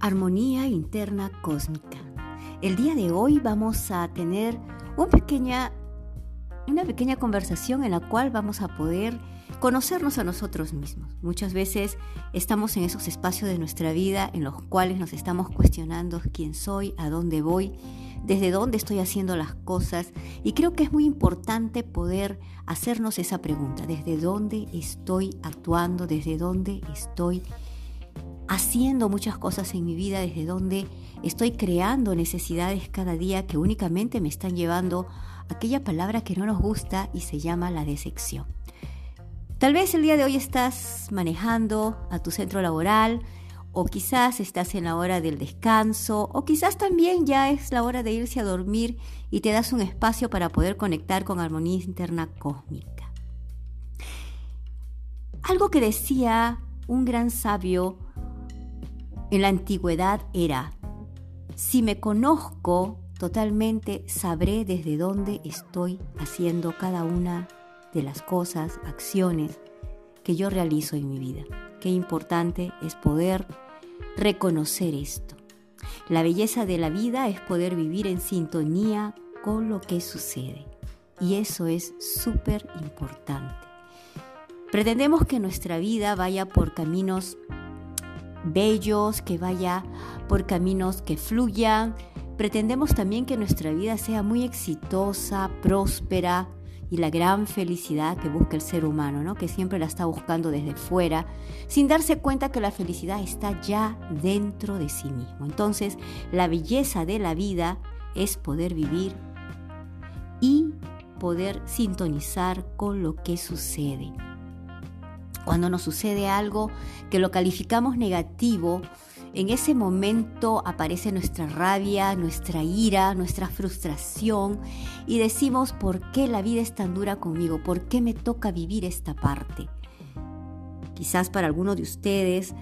Armonía interna cósmica. El día de hoy vamos a tener una pequeña, conversación en la cual vamos a poder conocernos a nosotros mismos. Muchas veces estamos en esos espacios de nuestra vida en los cuales nos estamos cuestionando quién soy, a dónde voy, desde dónde estoy haciendo las cosas y creo que es muy importante poder hacernos esa pregunta, desde dónde estoy actuando, desde dónde estoy haciendo muchas cosas en mi vida, desde donde estoy creando necesidades cada día que únicamente me están llevando aquella palabra que no nos gusta y se llama la decepción. Tal vez el día de hoy estás manejando a tu centro laboral, o quizás estás en la hora del descanso, o quizás también ya es la hora de irse a dormir y te das un espacio para poder conectar con armonía interna cósmica. Algo que decía un gran sabio en la antigüedad era, si me conozco totalmente, sabré desde dónde estoy haciendo cada una de las cosas, acciones que yo realizo en mi vida. Qué importante es poder reconocer esto. La belleza de la vida es poder vivir en sintonía con lo que sucede. Y eso es súper importante. Pretendemos que nuestra vida vaya por caminos bellos, que vaya por caminos que fluyan. Pretendemos también que nuestra vida sea muy exitosa, próspera y la gran felicidad que busca el ser humano, ¿no? que siempre la está buscando desde fuera, sin darse cuenta que la felicidad está ya dentro de sí mismo. Entonces, la belleza de la vida es poder vivir y poder sintonizar con lo que sucede. Cuando nos sucede algo que lo calificamos negativo, en ese momento aparece nuestra rabia, nuestra ira, nuestra frustración y decimos, ¿por qué la vida es tan dura conmigo? ¿Por qué me toca vivir esta parte? Quizás para algunos de ustedes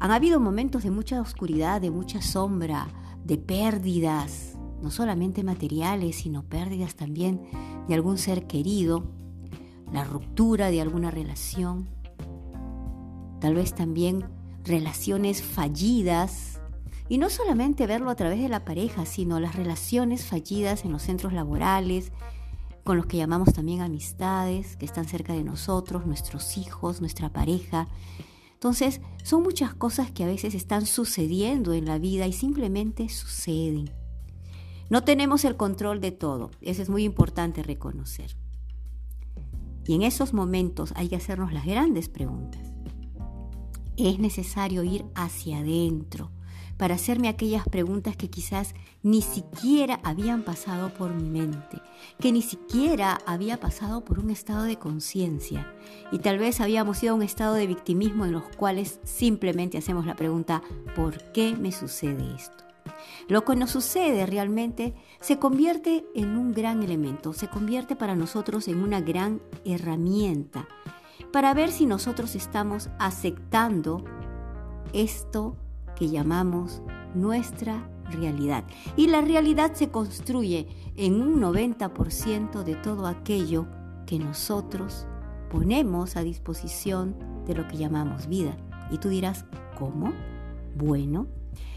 han habido momentos de mucha oscuridad, de mucha sombra, de pérdidas, no solamente materiales, sino pérdidas también de algún ser querido, la ruptura de alguna relación, tal vez también relaciones fallidas, y no solamente verlo a través de la pareja, sino las relaciones fallidas en los centros laborales, con los que llamamos también amistades, que están cerca de nosotros, nuestros hijos, nuestra pareja. Entonces, son muchas cosas que a veces están sucediendo en la vida y simplemente suceden. No tenemos el control de todo, eso es muy importante reconocer. Y en esos momentos hay que hacernos las grandes preguntas es necesario ir hacia adentro para hacerme aquellas preguntas que quizás ni siquiera habían pasado por mi mente, que ni siquiera había pasado por un estado de conciencia y tal vez habíamos ido a un estado de victimismo en los cuales simplemente hacemos la pregunta ¿por qué me sucede esto? Lo que nos sucede realmente se convierte en un gran elemento, se convierte para nosotros en una gran herramienta para ver si nosotros estamos aceptando esto que llamamos nuestra realidad. Y la realidad se construye en un 90% de todo aquello que nosotros ponemos a disposición de lo que llamamos vida. Y tú dirás, ¿cómo? Bueno,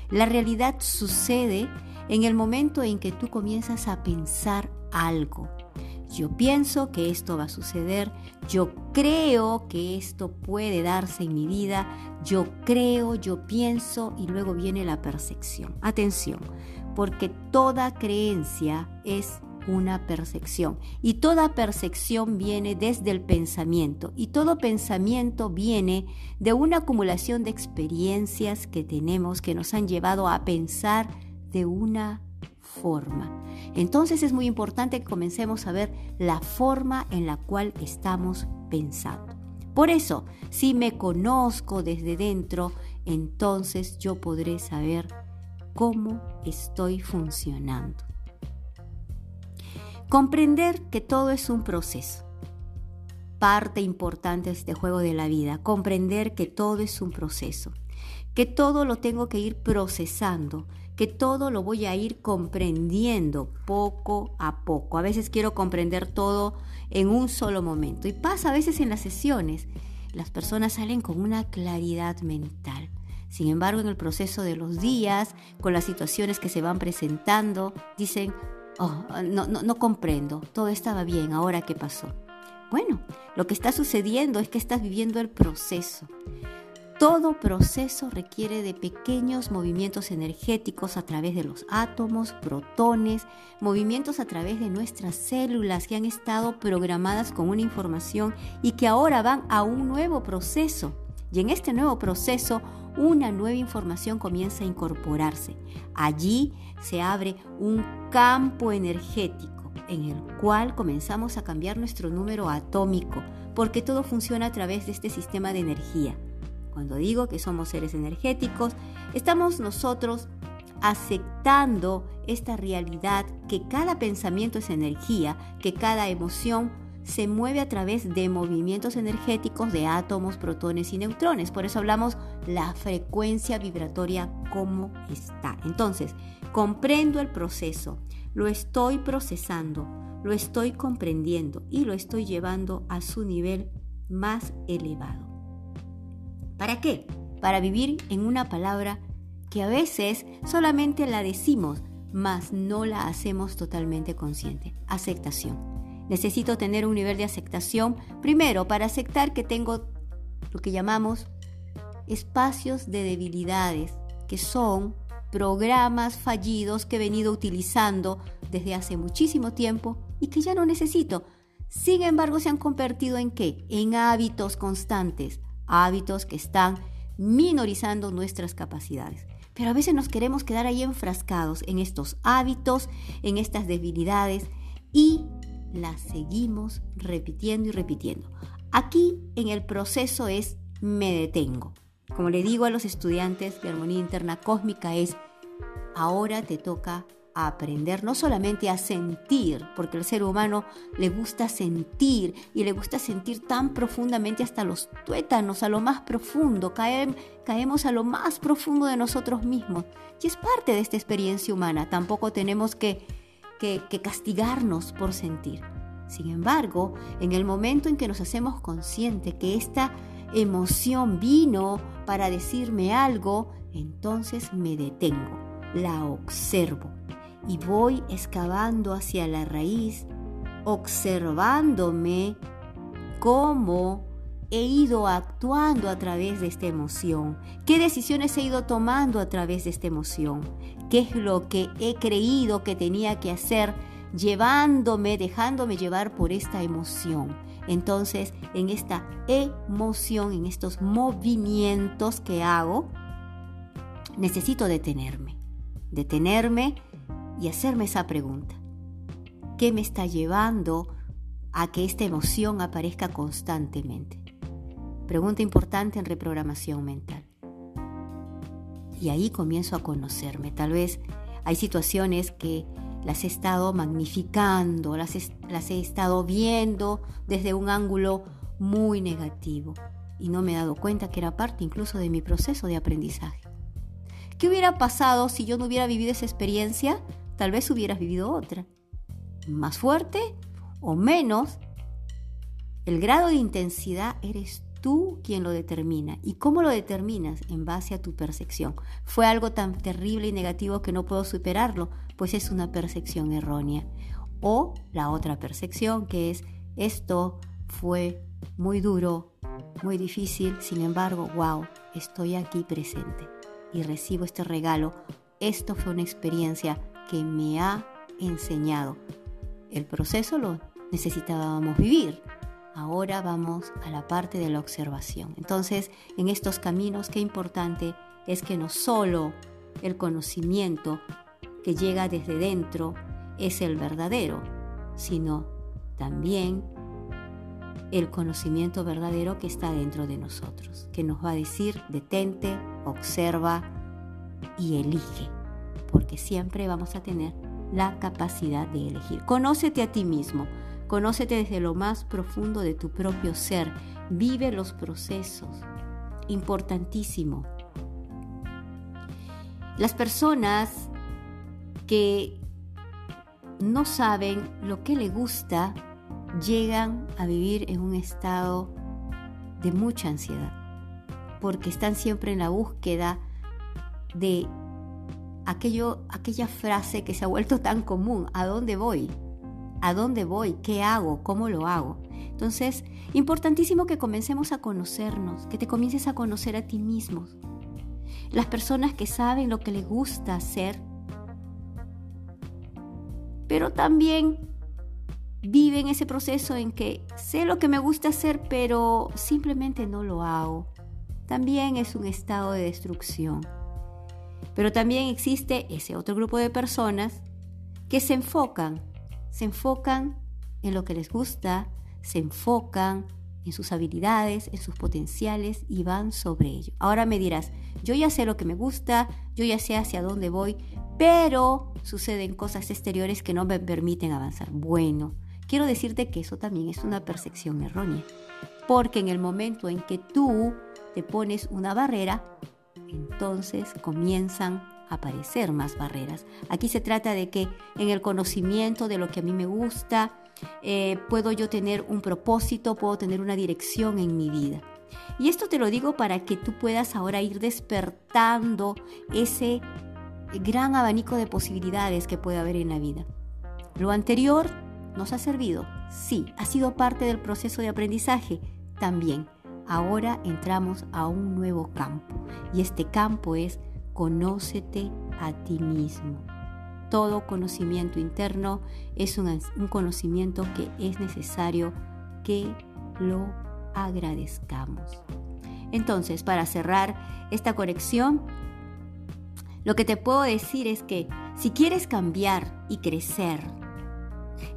la realidad sucede en el momento en que tú comienzas a pensar algo, yo pienso que esto va a suceder, yo creo que esto puede darse en mi vida, yo creo, yo pienso y luego viene la percepción. Atención, porque toda creencia es una percepción y toda percepción viene desde el pensamiento y todo pensamiento viene de una acumulación de experiencias que tenemos que nos han llevado a pensar de una forma. Entonces es muy importante que comencemos a ver la forma en la cual estamos pensando. Por eso, si me conozco desde dentro, entonces yo podré saber cómo estoy funcionando. Comprender que todo es un proceso. Parte importante de este juego de la vida, comprender que todo es un proceso, que todo lo tengo que ir procesando que todo lo voy a ir comprendiendo poco a poco. A veces quiero comprender todo en un solo momento. Y pasa a veces en las sesiones. Las personas salen con una claridad mental. Sin embargo, en el proceso de los días, con las situaciones que se van presentando, dicen, oh, no, no, no comprendo, todo estaba bien, ahora qué pasó. Bueno, lo que está sucediendo es que estás viviendo el proceso. Todo proceso requiere de pequeños movimientos energéticos a través de los átomos, protones, movimientos a través de nuestras células que han estado programadas con una información y que ahora van a un nuevo proceso. Y en este nuevo proceso, una nueva información comienza a incorporarse. Allí se abre un campo energético en el cual comenzamos a cambiar nuestro número atómico, porque todo funciona a través de este sistema de energía. Cuando digo que somos seres energéticos, estamos nosotros aceptando esta realidad que cada pensamiento es energía, que cada emoción se mueve a través de movimientos energéticos de átomos, protones y neutrones. Por eso hablamos la frecuencia vibratoria como está. Entonces, comprendo el proceso, lo estoy procesando, lo estoy comprendiendo y lo estoy llevando a su nivel más elevado. ¿Para qué? Para vivir en una palabra que a veces solamente la decimos, mas no la hacemos totalmente consciente. Aceptación. Necesito tener un nivel de aceptación, primero, para aceptar que tengo lo que llamamos espacios de debilidades, que son programas fallidos que he venido utilizando desde hace muchísimo tiempo y que ya no necesito. Sin embargo, se han convertido en qué? En hábitos constantes, hábitos que están minorizando nuestras capacidades. Pero a veces nos queremos quedar ahí enfrascados en estos hábitos, en estas debilidades y las seguimos repitiendo y repitiendo. Aquí en el proceso es me detengo. Como le digo a los estudiantes de armonía interna cósmica es ahora te toca a aprender no solamente a sentir, porque el ser humano le gusta sentir y le gusta sentir tan profundamente hasta los tuétanos, a lo más profundo, caemos a lo más profundo de nosotros mismos. Y es parte de esta experiencia humana, tampoco tenemos que, que, que castigarnos por sentir. Sin embargo, en el momento en que nos hacemos conscientes que esta emoción vino para decirme algo, entonces me detengo, la observo y voy excavando hacia la raíz, observándome cómo he ido actuando a través de esta emoción, qué decisiones he ido tomando a través de esta emoción, qué es lo que he creído que tenía que hacer llevándome, dejándome llevar por esta emoción. Entonces, en esta emoción, en estos movimientos que hago, necesito detenerme. Detenerme y hacerme esa pregunta. ¿Qué me está llevando a que esta emoción aparezca constantemente? Pregunta importante en reprogramación mental. Y ahí comienzo a conocerme. Tal vez hay situaciones que las he estado magnificando, las las he estado viendo desde un ángulo muy negativo y no me he dado cuenta que era parte incluso de mi proceso de aprendizaje. ¿Qué hubiera pasado si yo no hubiera vivido esa experiencia? Tal vez hubieras vivido otra. Más fuerte o menos, el grado de intensidad eres tú quien lo determina. ¿Y cómo lo determinas? En base a tu percepción. Fue algo tan terrible y negativo que no puedo superarlo, pues es una percepción errónea. O la otra percepción que es, esto fue muy duro, muy difícil, sin embargo, wow, estoy aquí presente y recibo este regalo. Esto fue una experiencia que me ha enseñado. El proceso lo necesitábamos vivir. Ahora vamos a la parte de la observación. Entonces, en estos caminos, qué importante es que no solo el conocimiento que llega desde dentro es el verdadero, sino también el conocimiento verdadero que está dentro de nosotros, que nos va a decir detente, observa y elige porque siempre vamos a tener la capacidad de elegir. Conócete a ti mismo, conócete desde lo más profundo de tu propio ser, vive los procesos. Importantísimo. Las personas que no saben lo que le gusta llegan a vivir en un estado de mucha ansiedad. porque están siempre en la búsqueda de aquello, aquella frase que se ha vuelto tan común, ¿a dónde voy? ¿A dónde voy? ¿Qué hago? ¿Cómo lo hago? Entonces, importantísimo que comencemos a conocernos, que te comiences a conocer a ti mismo. Las personas que saben lo que les gusta hacer, pero también viven ese proceso en que sé lo que me gusta hacer, pero simplemente no lo hago. También es un estado de destrucción. Pero también existe ese otro grupo de personas que se enfocan, se enfocan en lo que les gusta, se enfocan en sus habilidades, en sus potenciales y van sobre ello. Ahora me dirás, yo ya sé lo que me gusta, yo ya sé hacia dónde voy, pero suceden cosas exteriores que no me permiten avanzar. Bueno, quiero decirte que eso también es una percepción errónea, porque en el momento en que tú te pones una barrera, entonces comienzan a aparecer más barreras. Aquí se trata de que en el conocimiento de lo que a mí me gusta, eh, puedo yo tener un propósito, puedo tener una dirección en mi vida. Y esto te lo digo para que tú puedas ahora ir despertando ese gran abanico de posibilidades que puede haber en la vida. Lo anterior nos ha servido, sí, ha sido parte del proceso de aprendizaje también. Ahora entramos a un nuevo campo y este campo es conócete a ti mismo todo conocimiento interno es un, conocimiento que es necesario que lo agradezcamos. Entonces, para cerrar esta conexión, lo que te puedo decir es que si quieres cambiar y crecer,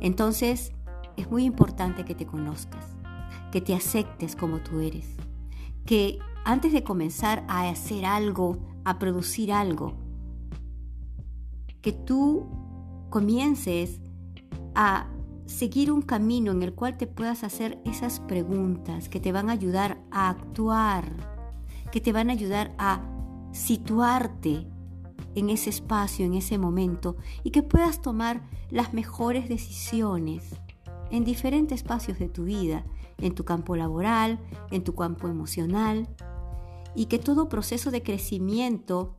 entonces es muy importante que te conozcas, que te aceptes como tú eres, que antes de comenzar a hacer algo, a producir algo, que tú comiences a seguir un camino en el cual te puedas hacer esas preguntas que te van a ayudar a actuar, que te van a ayudar a situarte en ese espacio, en ese momento, y que puedas tomar las mejores decisiones en diferentes espacios de tu vida, en tu campo laboral, en tu campo emocional, y que todo proceso de crecimiento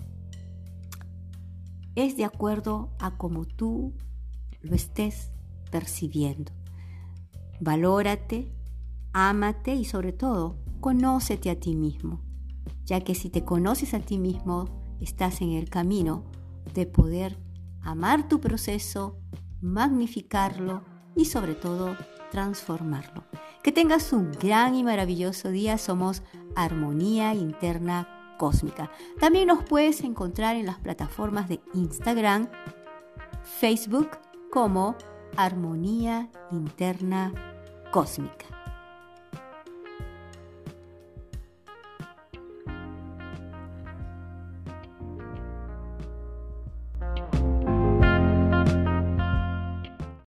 es de acuerdo a cómo tú lo estés percibiendo. Valórate, ámate y sobre todo, conócete a ti mismo, ya que si te conoces a ti mismo, estás en el camino de poder amar tu proceso, magnificarlo y sobre todo transformarlo. Que tengas un gran y maravilloso día. Somos Armonía Interna cósmica. También nos puedes encontrar en las plataformas de Instagram, Facebook como Armonía Interna Cósmica.